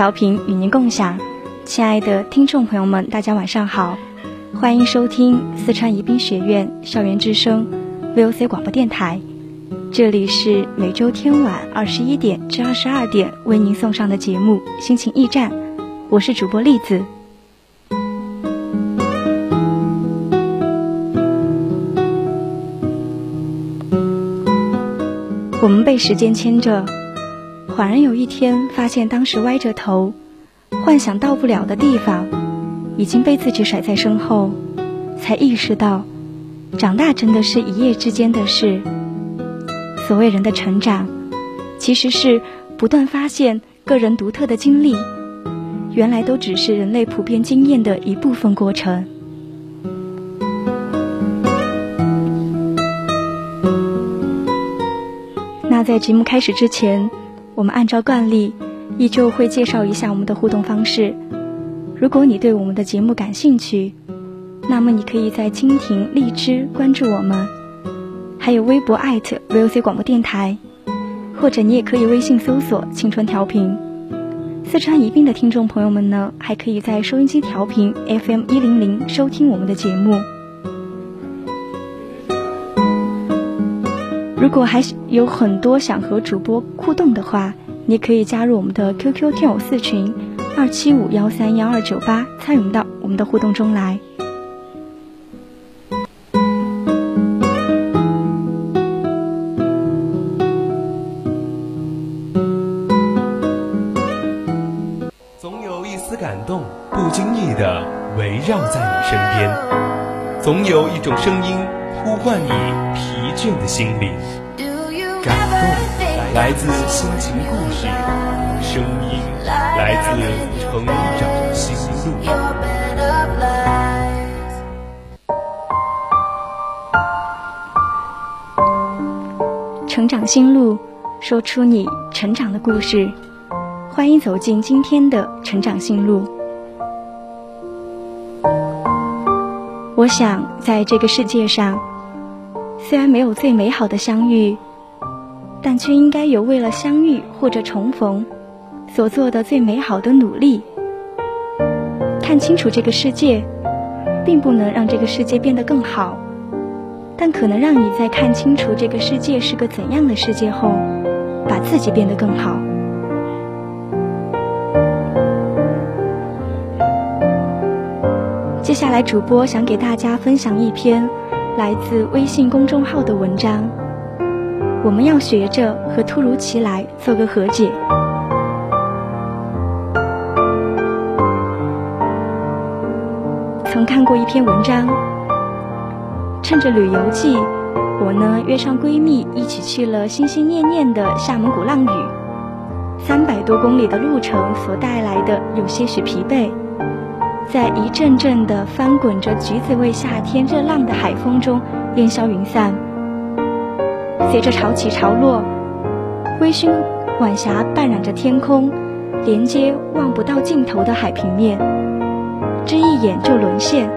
调频与您共享，亲爱的听众朋友们，大家晚上好，欢迎收听四川宜宾学院校园之声 VOC 广播电台，这里是每周天晚二十一点至二十二点为您送上的节目《心情驿站》，我是主播栗子。我们被时间牵着。恍然有一天，发现当时歪着头，幻想到不了的地方，已经被自己甩在身后，才意识到，长大真的是一夜之间的事。所谓人的成长，其实是不断发现个人独特的经历，原来都只是人类普遍经验的一部分过程。那在节目开始之前。我们按照惯例，依旧会介绍一下我们的互动方式。如果你对我们的节目感兴趣，那么你可以在蜻蜓、荔枝关注我们，还有微博 @VOC 广播电台，或者你也可以微信搜索“青春调频”。四川宜宾的听众朋友们呢，还可以在收音机调频 FM 一零零收听我们的节目。如果还有很多想和主播互动的话，你可以加入我们的 QQ 听友四群二七五幺三幺二九八，参与到我们的互动中来。总有一丝感动，不经意的围绕在你身边；总有一种声音呼唤你。疲倦的心灵，感动来自心情故事，声音来自成长心路。成长心路，说出你成长的故事。欢迎走进今天的成长心路。我想，在这个世界上。虽然没有最美好的相遇，但却应该有为了相遇或者重逢所做的最美好的努力。看清楚这个世界，并不能让这个世界变得更好，但可能让你在看清楚这个世界是个怎样的世界后，把自己变得更好。接下来，主播想给大家分享一篇。来自微信公众号的文章，我们要学着和突如其来做个和解。曾看过一篇文章，趁着旅游季，我呢约上闺蜜一起去了心心念念的厦门鼓浪屿。三百多公里的路程所带来的有些许疲惫。在一阵阵的翻滚着橘子味夏天热浪的海风中烟消云散，随着潮起潮落，微醺晚霞半染着天空，连接望不到尽头的海平面，这一眼就沦陷。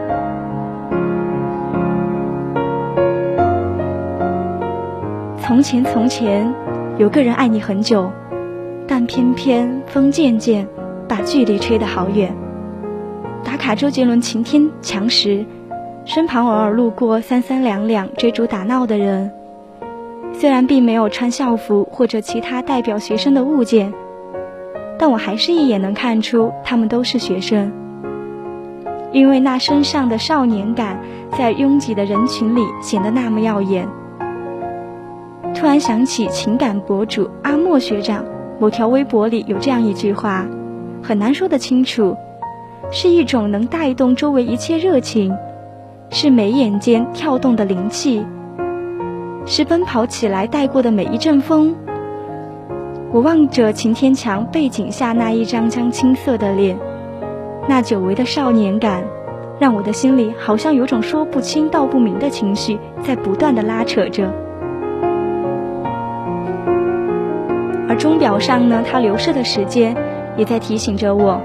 从前从前，有个人爱你很久，但偏偏风渐渐把距离吹得好远。打卡周杰伦晴天强时，身旁偶尔路过三三两两追逐打闹的人。虽然并没有穿校服或者其他代表学生的物件，但我还是一眼能看出他们都是学生，因为那身上的少年感在拥挤的人群里显得那么耀眼。突然想起情感博主阿莫学长某条微博里有这样一句话，很难说得清楚，是一种能带动周围一切热情，是眉眼间跳动的灵气。是奔跑起来带过的每一阵风。我望着秦天墙背景下那一张张青涩的脸，那久违的少年感，让我的心里好像有种说不清道不明的情绪在不断的拉扯着。而钟表上呢，它流逝的时间也在提醒着我，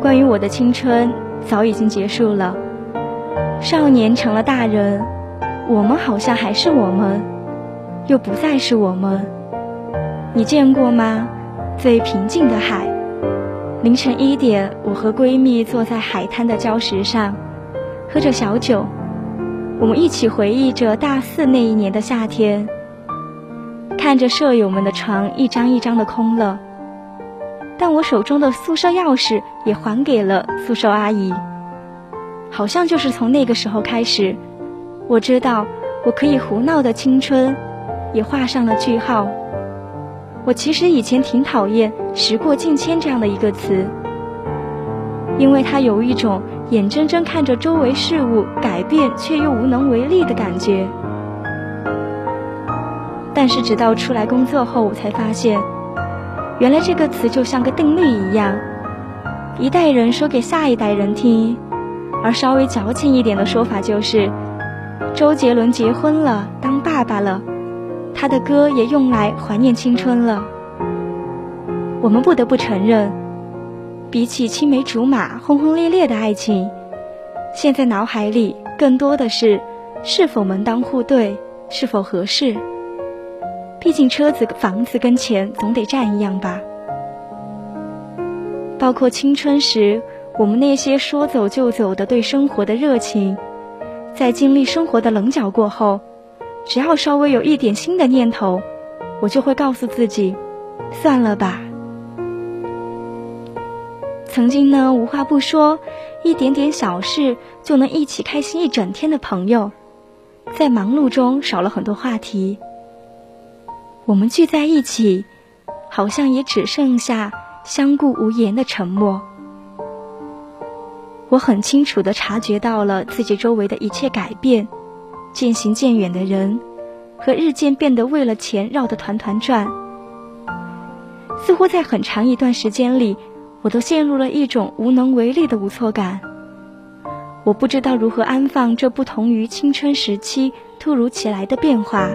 关于我的青春早已经结束了，少年成了大人。我们好像还是我们，又不再是我们。你见过吗？最平静的海。凌晨一点，我和闺蜜坐在海滩的礁石上，喝着小酒。我们一起回忆着大四那一年的夏天，看着舍友们的床一张一张的空了，但我手中的宿舍钥匙也还给了宿舍阿姨。好像就是从那个时候开始。我知道，我可以胡闹的青春，也画上了句号。我其实以前挺讨厌“时过境迁”这样的一个词，因为它有一种眼睁睁看着周围事物改变却又无能为力的感觉。但是直到出来工作后，我才发现，原来这个词就像个定律一样，一代人说给下一代人听，而稍微矫情一点的说法就是。周杰伦结婚了，当爸爸了，他的歌也用来怀念青春了。我们不得不承认，比起青梅竹马、轰轰烈烈的爱情，现在脑海里更多的是是否门当户对，是否合适。毕竟车子、房子跟钱总得占一样吧。包括青春时我们那些说走就走的对生活的热情。在经历生活的棱角过后，只要稍微有一点新的念头，我就会告诉自己，算了吧。曾经呢，无话不说，一点点小事就能一起开心一整天的朋友，在忙碌中少了很多话题。我们聚在一起，好像也只剩下相顾无言的沉默。我很清楚地察觉到了自己周围的一切改变，渐行渐远的人，和日渐变得为了钱绕得团团转。似乎在很长一段时间里，我都陷入了一种无能为力的无措感。我不知道如何安放这不同于青春时期突如其来的变化。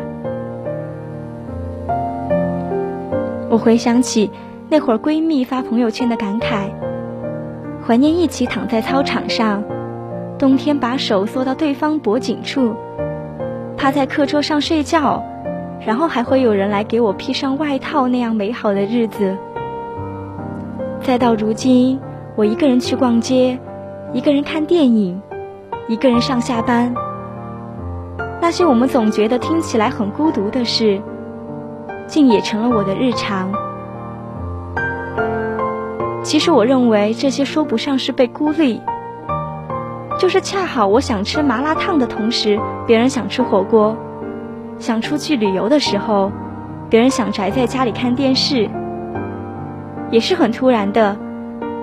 我回想起那会儿闺蜜发朋友圈的感慨。怀念一起躺在操场上，冬天把手缩到对方脖颈处，趴在课桌上睡觉，然后还会有人来给我披上外套那样美好的日子。再到如今，我一个人去逛街，一个人看电影，一个人上下班。那些我们总觉得听起来很孤独的事，竟也成了我的日常。其实我认为这些说不上是被孤立，就是恰好我想吃麻辣烫的同时，别人想吃火锅；想出去旅游的时候，别人想宅在家里看电视。也是很突然的，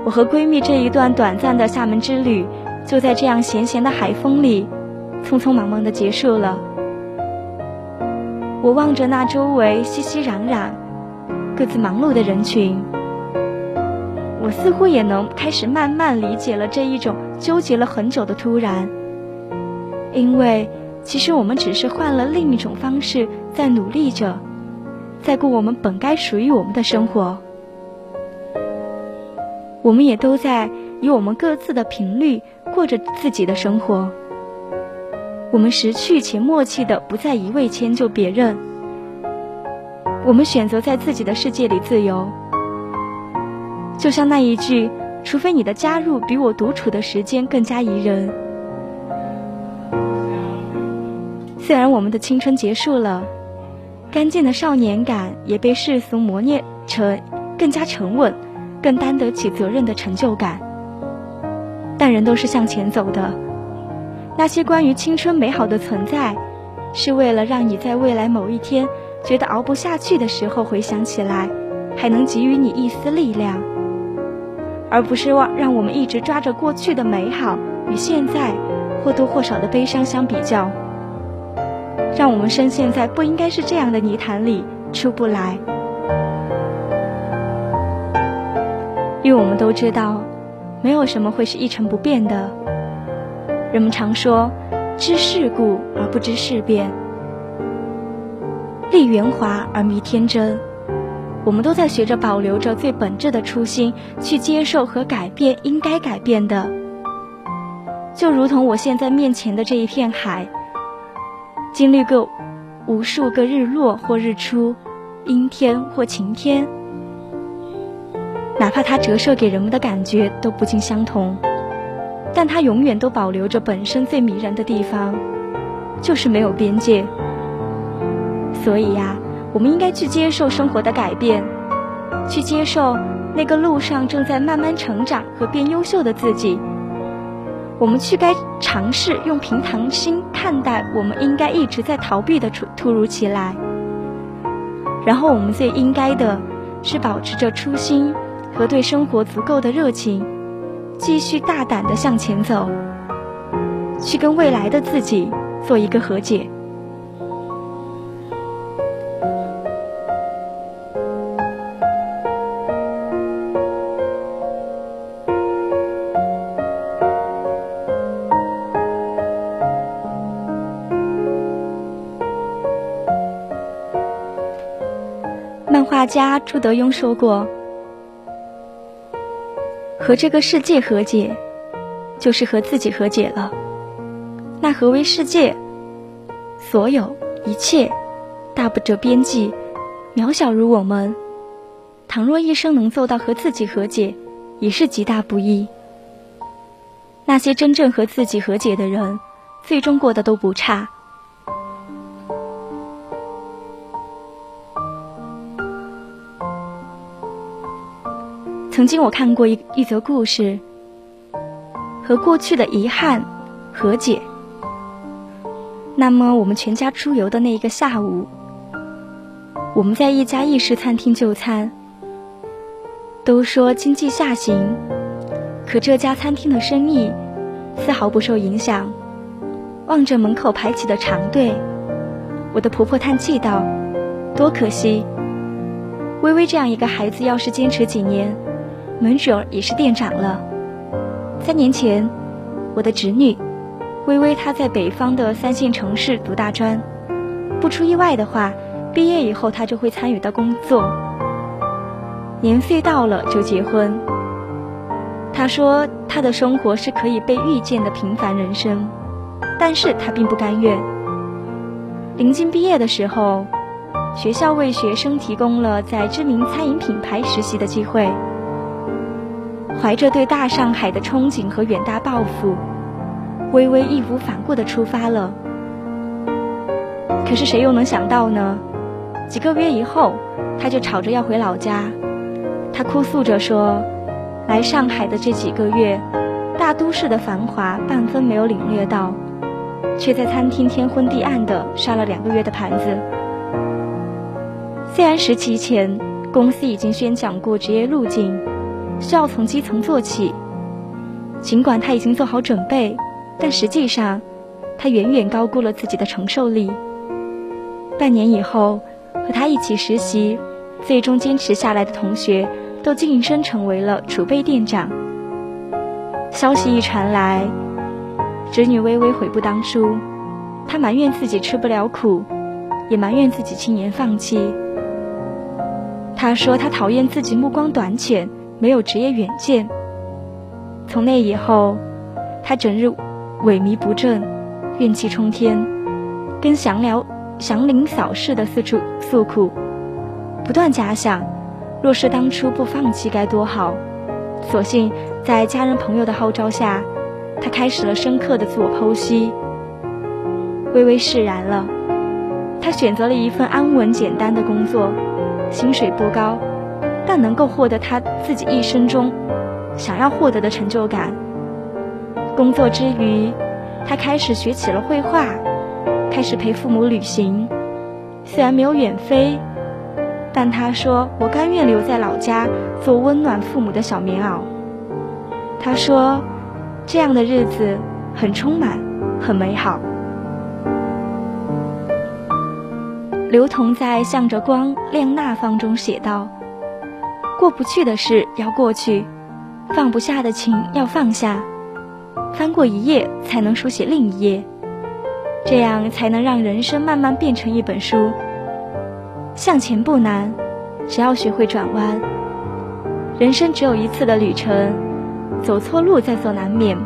我和闺蜜这一段短暂的厦门之旅，就在这样咸咸的海风里，匆匆忙忙的结束了。我望着那周围熙熙攘攘、各自忙碌的人群。我似乎也能开始慢慢理解了这一种纠结了很久的突然，因为其实我们只是换了另一种方式在努力着，在过我们本该属于我们的生活。我们也都在以我们各自的频率过着自己的生活。我们识趣且默契的不再一味迁就别人，我们选择在自己的世界里自由。就像那一句，除非你的加入比我独处的时间更加宜人。虽然我们的青春结束了，干净的少年感也被世俗磨练成更加沉稳、更担得起责任的成就感。但人都是向前走的，那些关于青春美好的存在，是为了让你在未来某一天觉得熬不下去的时候回想起来，还能给予你一丝力量，而不是让让我们一直抓着过去的美好与现在或多或少的悲伤相比较。让我们深陷在不应该是这样的泥潭里出不来，因为我们都知道，没有什么会是一成不变的。人们常说，知世故而不知事变，立圆滑而迷天真。我们都在学着保留着最本质的初心，去接受和改变应该改变的。就如同我现在面前的这一片海。经历过无数个日落或日出，阴天或晴天，哪怕它折射给人们的感觉都不尽相同，但它永远都保留着本身最迷人的地方，就是没有边界。所以呀，我们应该去接受生活的改变，去接受那个路上正在慢慢成长和变优秀的自己。我们去该尝试用平常心看待我们应该一直在逃避的突突如其来，然后我们最应该的是保持着初心和对生活足够的热情，继续大胆的向前走，去跟未来的自己做一个和解。大家朱德庸说过：“和这个世界和解，就是和自己和解了。那何为世界？所有一切，大不着边际，渺小如我们。倘若一生能做到和自己和解，已是极大不易。那些真正和自己和解的人，最终过得都不差。”曾经我看过一一则故事，和过去的遗憾和解。那么我们全家出游的那一个下午，我们在一家意式餐厅就餐。都说经济下行，可这家餐厅的生意丝毫不受影响。望着门口排起的长队，我的婆婆叹气道：“多可惜，微微这样一个孩子，要是坚持几年。”门准儿也是店长了。三年前，我的侄女微微她在北方的三线城市读大专，不出意外的话，毕业以后她就会参与到工作。年岁到了就结婚。她说她的生活是可以被预见的平凡人生，但是她并不甘愿。临近毕业的时候，学校为学生提供了在知名餐饮品牌实习的机会。怀着对大上海的憧憬和远大抱负，微微义无反顾地出发了。可是谁又能想到呢？几个月以后，他就吵着要回老家。他哭诉着说：“来上海的这几个月，大都市的繁华半分没有领略到，却在餐厅天昏地暗的刷了两个月的盘子。虽然实习前公司已经宣讲过职业路径。”需要从基层做起，尽管他已经做好准备，但实际上，他远远高估了自己的承受力。半年以后，和他一起实习、最终坚持下来的同学，都晋升成为了储备店长。消息一传来，侄女微微悔不当初，她埋怨自己吃不了苦，也埋怨自己轻言放弃。她说她讨厌自己目光短浅。没有职业远见。从那以后，他整日萎靡不振，怨气冲天，跟祥辽祥林嫂似的四处诉苦，不断假想，若是当初不放弃该多好。所幸在家人朋友的号召下，他开始了深刻的自我剖析。微微释然了，他选择了一份安稳简单的工作，薪水不高，但能够获得他自己一生中想要获得的成就感。工作之余，他开始学起了绘画，开始陪父母旅行。虽然没有远飞，但他说：“我甘愿留在老家，做温暖父母的小棉袄。”他说：“这样的日子很充满，很美好。”刘同在《向着光亮那方》中写道：“过不去的事要过去，放不下的情要放下，翻过一页才能书写另一页。”这样才能让人生慢慢变成一本书。向前不难，只要学会转弯。人生只有一次的旅程，走错路在所难免。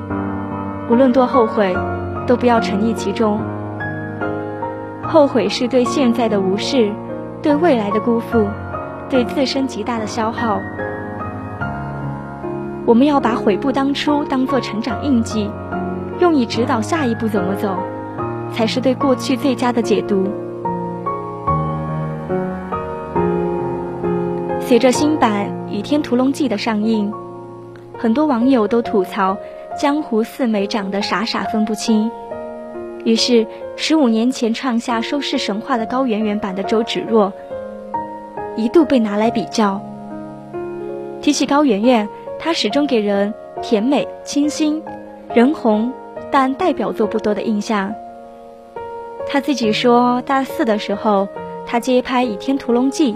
无论多后悔，都不要沉溺其中。后悔是对现在的无视，对未来的辜负，对自身极大的消耗。我们要把悔不当初当做成长印记，用以指导下一步怎么走。才是对过去最佳的解读。随着新版《倚天屠龙记》的上映，很多网友都吐槽江湖四美长得傻傻分不清。于是，十五年前创下收视神话的高圆圆版的周芷若，一度被拿来比较。提起高圆圆，她始终给人甜美、清新、人红，但代表作不多的印象。他自己说，大四的时候，他接拍《倚天屠龙记》，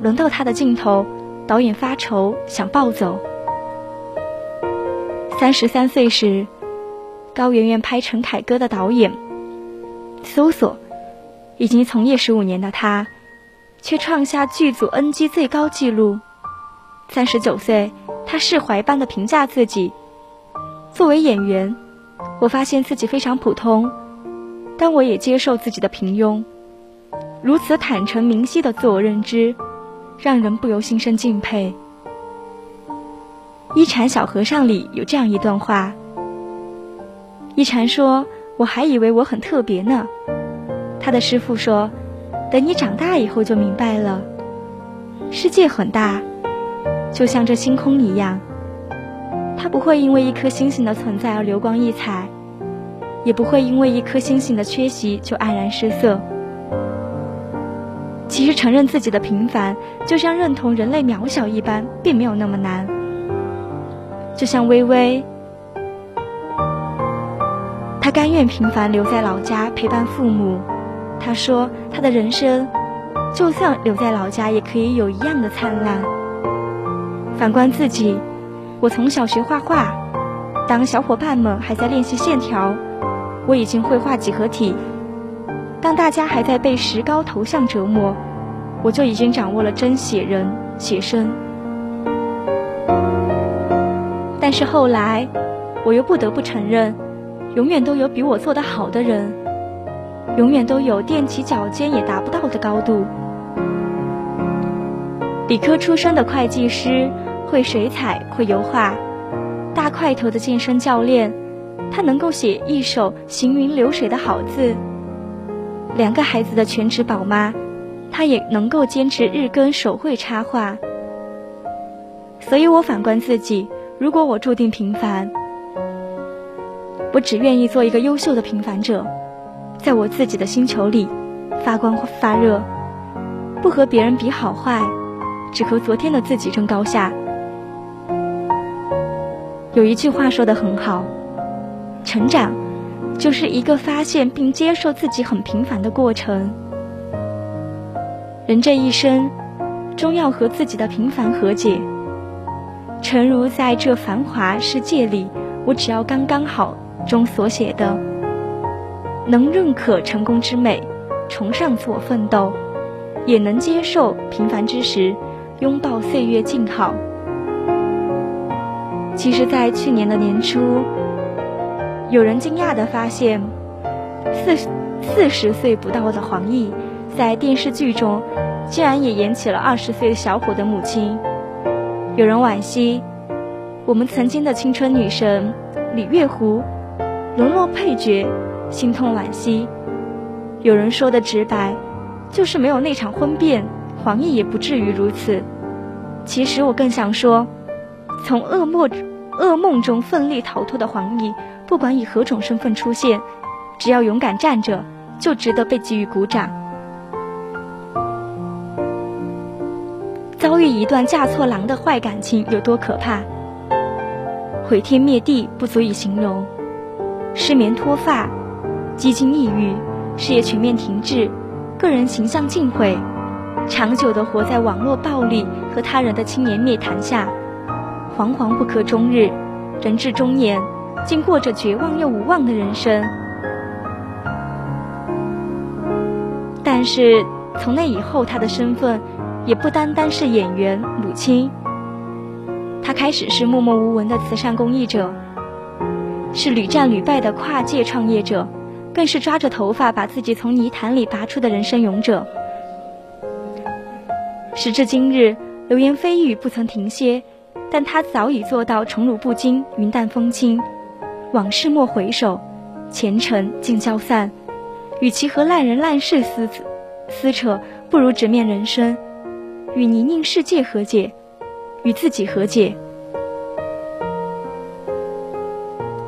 轮到他的镜头，导演发愁，想暴走。三十三岁时，高圆圆拍陈凯歌的导演，搜索，已经从业十五年的他，却创下剧组 NG 最高纪录。三十九岁，他释怀般的评价自己：作为演员，我发现自己非常普通。但我也接受自己的平庸，如此坦诚明晰的自我认知，让人不由心生敬佩。一禅小和尚里有这样一段话：一禅说：“我还以为我很特别呢。”他的师傅说：“等你长大以后就明白了，世界很大，就像这星空一样，它不会因为一颗星星的存在而流光溢彩。”也不会因为一颗星星的缺席就黯然失色。其实承认自己的平凡，就像认同人类渺小一般，并没有那么难。就像微微，她甘愿平凡留在老家陪伴父母。他说，他的人生，就算留在老家，也可以有一样的灿烂。反观自己，我从小学画画，当小伙伴们还在练习线条。我已经会画几何体，当大家还在被石膏头像折磨，我就已经掌握了真写人写生。但是后来，我又不得不承认，永远都有比我做得好的人，永远都有踮起脚尖也达不到的高度。理科出身的会计师，会水彩，会油画，大块头的健身教练。他能够写一手行云流水的好字。两个孩子的全职宝妈，她也能够坚持日更手绘插画。所以我反观自己，如果我注定平凡，我只愿意做一个优秀的平凡者，在我自己的星球里发光发热，不和别人比好坏，只和昨天的自己争高下。有一句话说的很好。成长，就是一个发现并接受自己很平凡的过程。人这一生，终要和自己的平凡和解。诚如在这繁华世界里，我只要刚刚好中所写的，能认可成功之美，崇尚自我奋斗，也能接受平凡之时，拥抱岁月静好。其实，在去年的年初。有人惊讶地发现，四四十岁不到的黄奕，在电视剧中竟然也演起了二十岁小伙的母亲。有人惋惜，我们曾经的青春女神李月湖沦落配角，心痛惋惜。有人说的直白，就是没有那场婚变，黄奕也不至于如此。其实我更想说，从噩梦噩梦中奋力逃脱的黄奕，不管以何种身份出现，只要勇敢站着，就值得被给予鼓掌。遭遇一段嫁错郎的坏感情有多可怕？毁天灭地不足以形容，失眠脱发，几经抑郁，事业全面停滞，个人形象尽毁，长久的活在网络暴力和他人的轻言蔑谈下，惶惶不可终日，人至中年，竟过着绝望又无望的人生。但是从那以后，他的身份也不单单是演员、母亲。他开始是默默无闻的慈善公益者，是屡战屡败的跨界创业者，更是抓着头发把自己从泥潭里拔出的人生勇者。时至今日，流言蜚语不曾停歇，但他早已做到宠辱不惊、云淡风轻，往事莫回首，前尘尽消散。与其和烂人烂事撕撕扯，不如直面人生，与泥泞世界和解。与自己和解，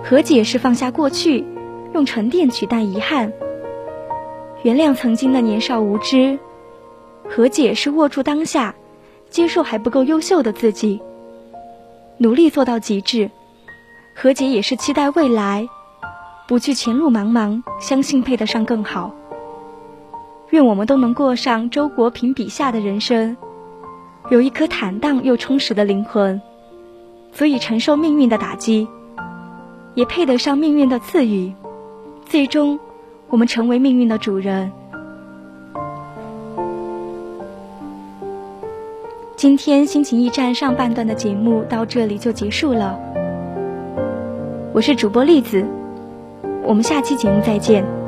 和解是放下过去，用沉淀取代遗憾；原谅曾经的年少无知，和解是握住当下，接受还不够优秀的自己，努力做到极致；和解也是期待未来，不惧前路茫茫，相信配得上更好。愿我们都能过上周国平笔下的人生。有一颗坦荡又充实的灵魂，足以承受命运的打击，也配得上命运的赐予。最终，我们成为命运的主人。今天心情驿站上半段的节目到这里就结束了。我是主播栗子，我们下期节目再见。